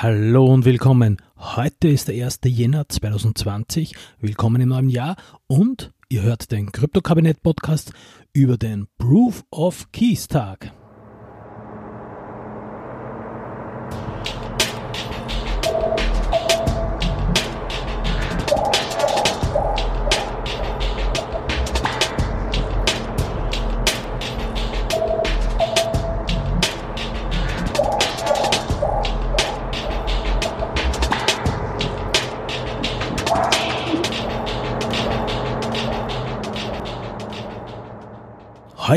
Hallo und willkommen. Heute ist der 1. Jänner 2020. Willkommen im neuen Jahr und ihr hört den Krypto-Kabinett Podcast über den Proof of Keys Tag.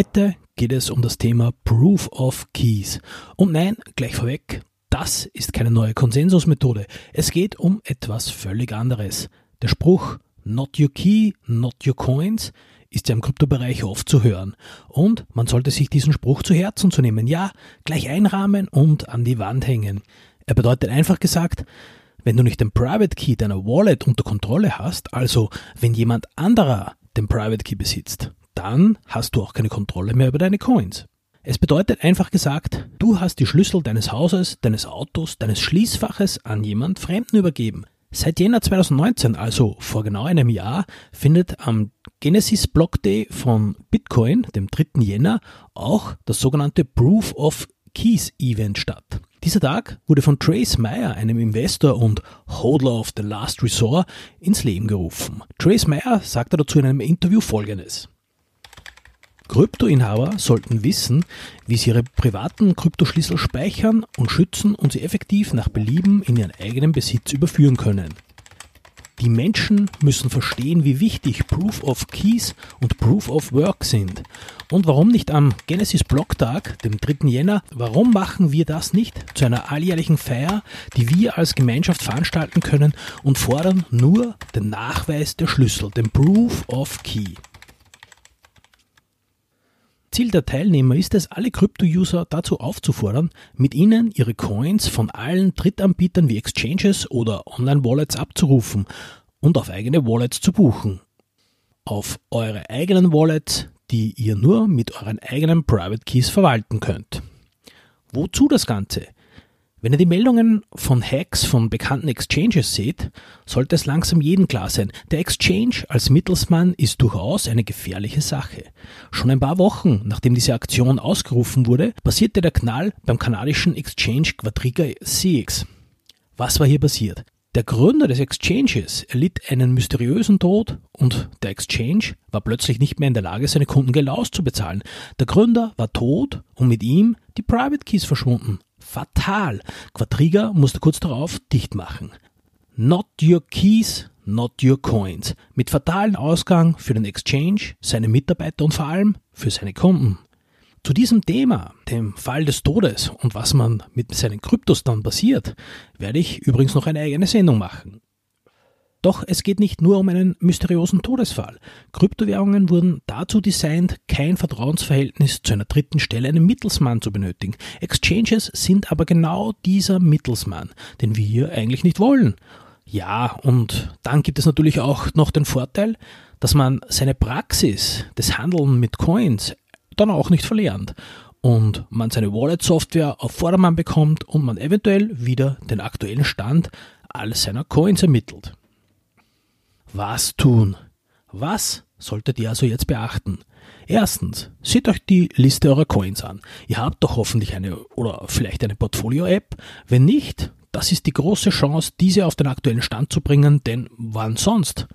Heute geht es um das Thema Proof of Keys. Und nein, gleich vorweg, das ist keine neue Konsensusmethode. Es geht um etwas völlig anderes. Der Spruch Not your key, not your coins ist ja im Kryptobereich oft zu hören. Und man sollte sich diesen Spruch zu Herzen zu nehmen. Ja, gleich einrahmen und an die Wand hängen. Er bedeutet einfach gesagt, wenn du nicht den Private Key deiner Wallet unter Kontrolle hast, also wenn jemand anderer den Private Key besitzt, dann hast du auch keine Kontrolle mehr über deine Coins. Es bedeutet einfach gesagt, du hast die Schlüssel deines Hauses, deines Autos, deines Schließfaches an jemand Fremden übergeben. Seit Jänner 2019, also vor genau einem Jahr, findet am Genesis Block Day von Bitcoin, dem 3. Jänner, auch das sogenannte Proof of Keys Event statt. Dieser Tag wurde von Trace Meyer, einem Investor und Hodler of the Last Resort, ins Leben gerufen. Trace Meyer sagte dazu in einem Interview Folgendes. Kryptoinhaber sollten wissen, wie sie ihre privaten Kryptoschlüssel speichern und schützen und sie effektiv nach Belieben in ihren eigenen Besitz überführen können. Die Menschen müssen verstehen, wie wichtig Proof of Keys und Proof of Work sind. Und warum nicht am Genesis Blocktag, dem 3. Jänner, warum machen wir das nicht zu einer alljährlichen Feier, die wir als Gemeinschaft veranstalten können und fordern nur den Nachweis der Schlüssel, den Proof of Key. Ziel der Teilnehmer ist es, alle Krypto-User dazu aufzufordern, mit ihnen ihre Coins von allen Drittanbietern wie Exchanges oder Online-Wallets abzurufen und auf eigene Wallets zu buchen. Auf eure eigenen Wallets, die ihr nur mit euren eigenen Private Keys verwalten könnt. Wozu das Ganze? Wenn ihr die Meldungen von Hacks von bekannten Exchanges seht, sollte es langsam jedem klar sein, der Exchange als Mittelsmann ist durchaus eine gefährliche Sache. Schon ein paar Wochen nachdem diese Aktion ausgerufen wurde, passierte der Knall beim kanadischen Exchange Quadriga CX. Was war hier passiert? Der Gründer des Exchanges erlitt einen mysteriösen Tod und der Exchange war plötzlich nicht mehr in der Lage, seine Kunden Geld auszubezahlen. Der Gründer war tot und mit ihm die Private Keys verschwunden fatal. Quadriga musste kurz darauf dicht machen. Not your keys, not your coins. Mit fatalen Ausgang für den Exchange, seine Mitarbeiter und vor allem für seine Kunden. Zu diesem Thema, dem Fall des Todes und was man mit seinen Kryptos dann passiert, werde ich übrigens noch eine eigene Sendung machen. Doch es geht nicht nur um einen mysteriösen Todesfall. Kryptowährungen wurden dazu designt, kein Vertrauensverhältnis zu einer dritten Stelle, einem Mittelsmann zu benötigen. Exchanges sind aber genau dieser Mittelsmann, den wir hier eigentlich nicht wollen. Ja, und dann gibt es natürlich auch noch den Vorteil, dass man seine Praxis des Handeln mit Coins dann auch nicht verlernt und man seine Wallet-Software auf Vordermann bekommt und man eventuell wieder den aktuellen Stand all seiner Coins ermittelt. Was tun? Was solltet ihr also jetzt beachten? Erstens, seht euch die Liste eurer Coins an. Ihr habt doch hoffentlich eine oder vielleicht eine Portfolio-App. Wenn nicht, das ist die große Chance, diese auf den aktuellen Stand zu bringen, denn wann sonst?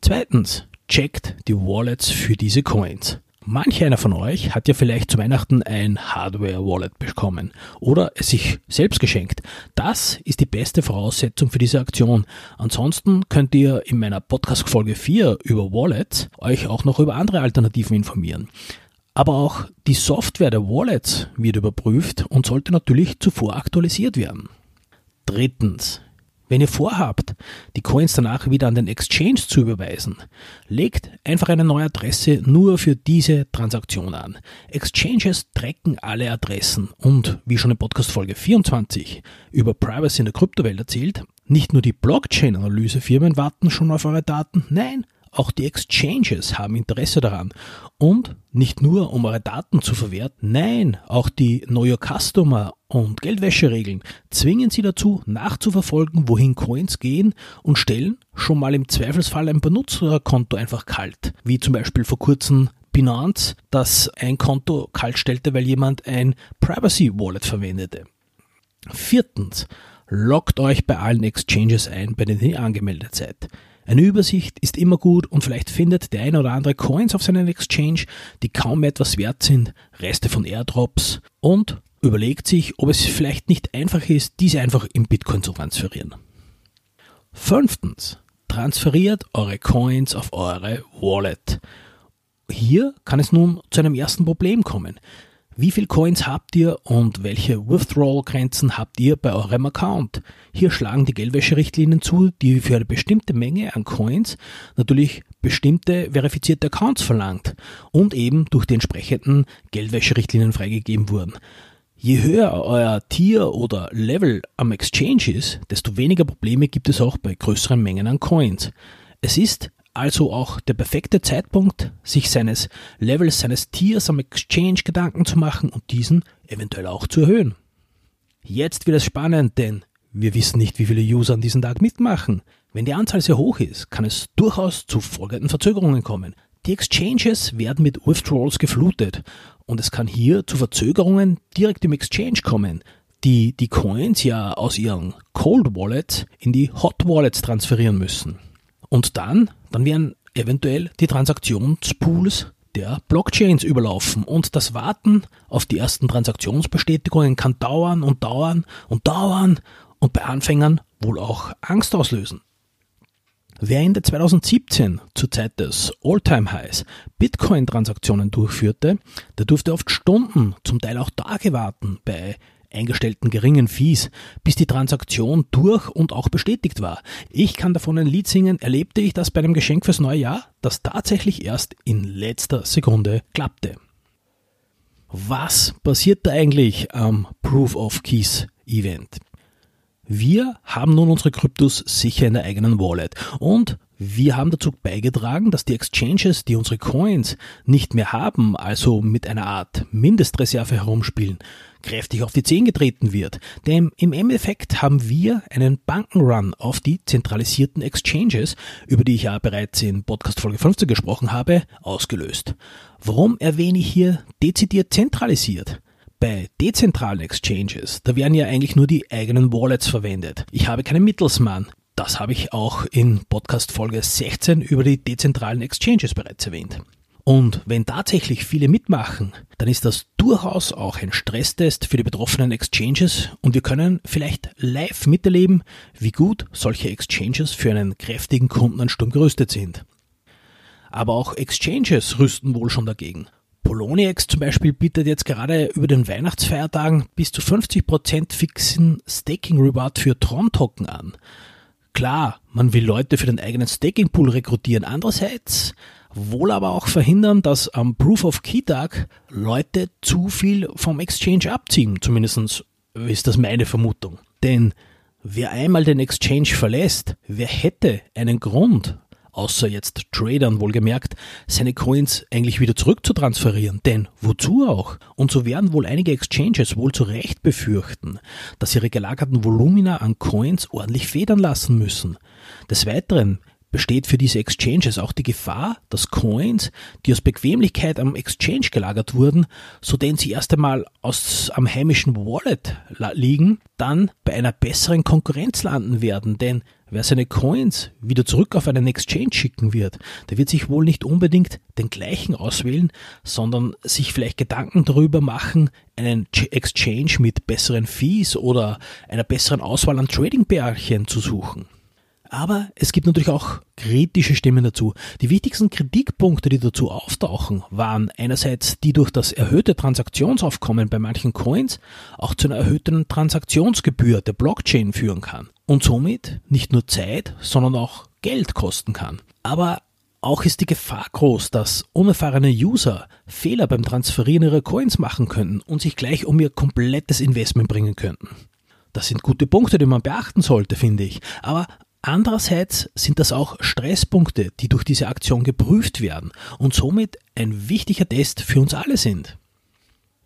Zweitens, checkt die Wallets für diese Coins. Manch einer von euch hat ja vielleicht zu Weihnachten ein Hardware-Wallet bekommen oder es sich selbst geschenkt. Das ist die beste Voraussetzung für diese Aktion. Ansonsten könnt ihr in meiner Podcast-Folge 4 über Wallets euch auch noch über andere Alternativen informieren. Aber auch die Software der Wallets wird überprüft und sollte natürlich zuvor aktualisiert werden. Drittens, wenn ihr vorhabt, die Coins danach wieder an den Exchange zu überweisen, legt einfach eine neue Adresse nur für diese Transaktion an. Exchanges tracken alle Adressen und, wie schon in Podcast Folge 24 über Privacy in der Kryptowelt erzählt, nicht nur die Blockchain-Analysefirmen warten schon auf eure Daten, nein, auch die Exchanges haben Interesse daran. Und nicht nur, um eure Daten zu verwerten, nein, auch die Your Customer und Geldwäscheregeln zwingen sie dazu, nachzuverfolgen, wohin Coins gehen und stellen schon mal im Zweifelsfall ein Benutzerkonto einfach kalt. Wie zum Beispiel vor kurzem Binance, das ein Konto kalt stellte, weil jemand ein Privacy Wallet verwendete. Viertens, loggt euch bei allen Exchanges ein, bei denen ihr angemeldet seid. Eine Übersicht ist immer gut und vielleicht findet der eine oder andere Coins auf seinen Exchange, die kaum etwas wert sind, Reste von Airdrops und überlegt sich, ob es vielleicht nicht einfach ist, diese einfach in Bitcoin zu transferieren. Fünftens, transferiert eure Coins auf eure Wallet. Hier kann es nun zu einem ersten Problem kommen. Wie viel Coins habt ihr und welche Withdrawal-Grenzen habt ihr bei eurem Account? Hier schlagen die Geldwäscherichtlinien zu, die für eine bestimmte Menge an Coins natürlich bestimmte verifizierte Accounts verlangt und eben durch die entsprechenden Geldwäscherichtlinien freigegeben wurden. Je höher euer Tier oder Level am Exchange ist, desto weniger Probleme gibt es auch bei größeren Mengen an Coins. Es ist also auch der perfekte Zeitpunkt, sich seines Levels, seines Tiers am Exchange Gedanken zu machen und diesen eventuell auch zu erhöhen. Jetzt wird es spannend, denn wir wissen nicht, wie viele User an diesem Tag mitmachen. Wenn die Anzahl sehr hoch ist, kann es durchaus zu folgenden Verzögerungen kommen. Die Exchanges werden mit Withdrawals geflutet und es kann hier zu Verzögerungen direkt im Exchange kommen, die die Coins ja aus ihren Cold Wallets in die Hot Wallets transferieren müssen. Und dann, dann werden eventuell die Transaktionspools der Blockchains überlaufen und das Warten auf die ersten Transaktionsbestätigungen kann dauern und dauern und dauern und bei Anfängern wohl auch Angst auslösen. Wer Ende 2017 zur Zeit des All-Time-Highs Bitcoin-Transaktionen durchführte, der durfte oft Stunden, zum Teil auch Tage warten bei eingestellten geringen Fees, bis die Transaktion durch und auch bestätigt war. Ich kann davon ein Lied singen, erlebte ich das bei einem Geschenk fürs neue Jahr, das tatsächlich erst in letzter Sekunde klappte. Was passiert da eigentlich am Proof of Keys Event? Wir haben nun unsere Kryptos sicher in der eigenen Wallet und wir haben dazu beigetragen, dass die Exchanges, die unsere Coins nicht mehr haben, also mit einer Art Mindestreserve herumspielen, kräftig auf die Zehen getreten wird. Denn im Endeffekt haben wir einen Bankenrun auf die zentralisierten Exchanges, über die ich ja bereits in Podcast Folge 15 gesprochen habe, ausgelöst. Warum erwähne ich hier dezidiert zentralisiert? Bei dezentralen Exchanges, da werden ja eigentlich nur die eigenen Wallets verwendet. Ich habe keinen Mittelsmann. Das habe ich auch in Podcast Folge 16 über die dezentralen Exchanges bereits erwähnt. Und wenn tatsächlich viele mitmachen, dann ist das durchaus auch ein Stresstest für die betroffenen Exchanges und wir können vielleicht live miterleben, wie gut solche Exchanges für einen kräftigen Kundenansturm gerüstet sind. Aber auch Exchanges rüsten wohl schon dagegen. Poloniex zum Beispiel bietet jetzt gerade über den Weihnachtsfeiertagen bis zu 50% fixen Staking Reward für Tron-Token an. Klar, man will Leute für den eigenen Staking Pool rekrutieren. Andererseits wohl aber auch verhindern, dass am Proof of Key Tag Leute zu viel vom Exchange abziehen. Zumindest ist das meine Vermutung. Denn wer einmal den Exchange verlässt, wer hätte einen Grund, außer jetzt Tradern wohlgemerkt, seine Coins eigentlich wieder zurück zu transferieren. Denn wozu auch? Und so werden wohl einige Exchanges wohl zu Recht befürchten, dass ihre gelagerten Volumina an Coins ordentlich federn lassen müssen. Des Weiteren besteht für diese Exchanges auch die Gefahr, dass Coins, die aus Bequemlichkeit am Exchange gelagert wurden, so denn sie erst einmal aus, am heimischen Wallet liegen, dann bei einer besseren Konkurrenz landen werden, denn wer seine Coins wieder zurück auf einen Exchange schicken wird, der wird sich wohl nicht unbedingt den gleichen auswählen, sondern sich vielleicht Gedanken darüber machen, einen Exchange mit besseren Fees oder einer besseren Auswahl an Trading-Bärchen zu suchen. Aber es gibt natürlich auch kritische Stimmen dazu. Die wichtigsten Kritikpunkte, die dazu auftauchen, waren einerseits die durch das erhöhte Transaktionsaufkommen bei manchen Coins auch zu einer erhöhten Transaktionsgebühr der Blockchain führen kann und somit nicht nur Zeit, sondern auch Geld kosten kann. Aber auch ist die Gefahr groß, dass unerfahrene User Fehler beim Transferieren ihrer Coins machen könnten und sich gleich um ihr komplettes Investment bringen könnten. Das sind gute Punkte, die man beachten sollte, finde ich. Aber Andererseits sind das auch Stresspunkte, die durch diese Aktion geprüft werden und somit ein wichtiger Test für uns alle sind.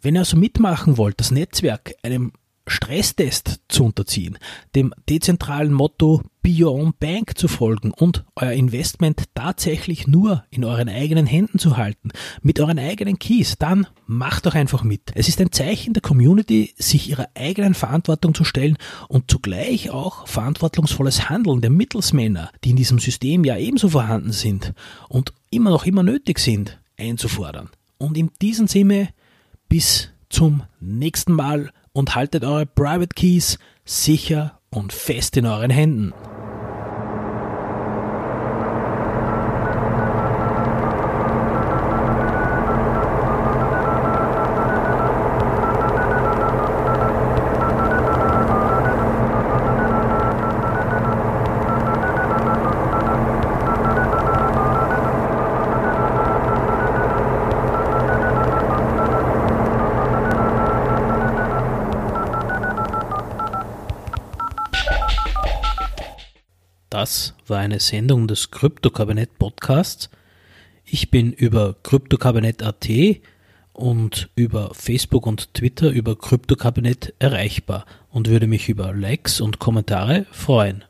Wenn ihr also mitmachen wollt, das Netzwerk einem Stresstest zu unterziehen, dem dezentralen Motto Be Your Own Bank zu folgen und euer Investment tatsächlich nur in euren eigenen Händen zu halten, mit euren eigenen Keys, dann macht doch einfach mit. Es ist ein Zeichen der Community, sich ihrer eigenen Verantwortung zu stellen und zugleich auch verantwortungsvolles Handeln der Mittelsmänner, die in diesem System ja ebenso vorhanden sind und immer noch immer nötig sind, einzufordern. Und in diesem Sinne bis zum nächsten Mal und haltet eure Private Keys sicher und fest in euren Händen. Das war eine Sendung des Krypto-Kabinett Podcasts. Ich bin über kryptokabinett.at und über Facebook und Twitter über Kryptokabinett erreichbar und würde mich über Likes und Kommentare freuen.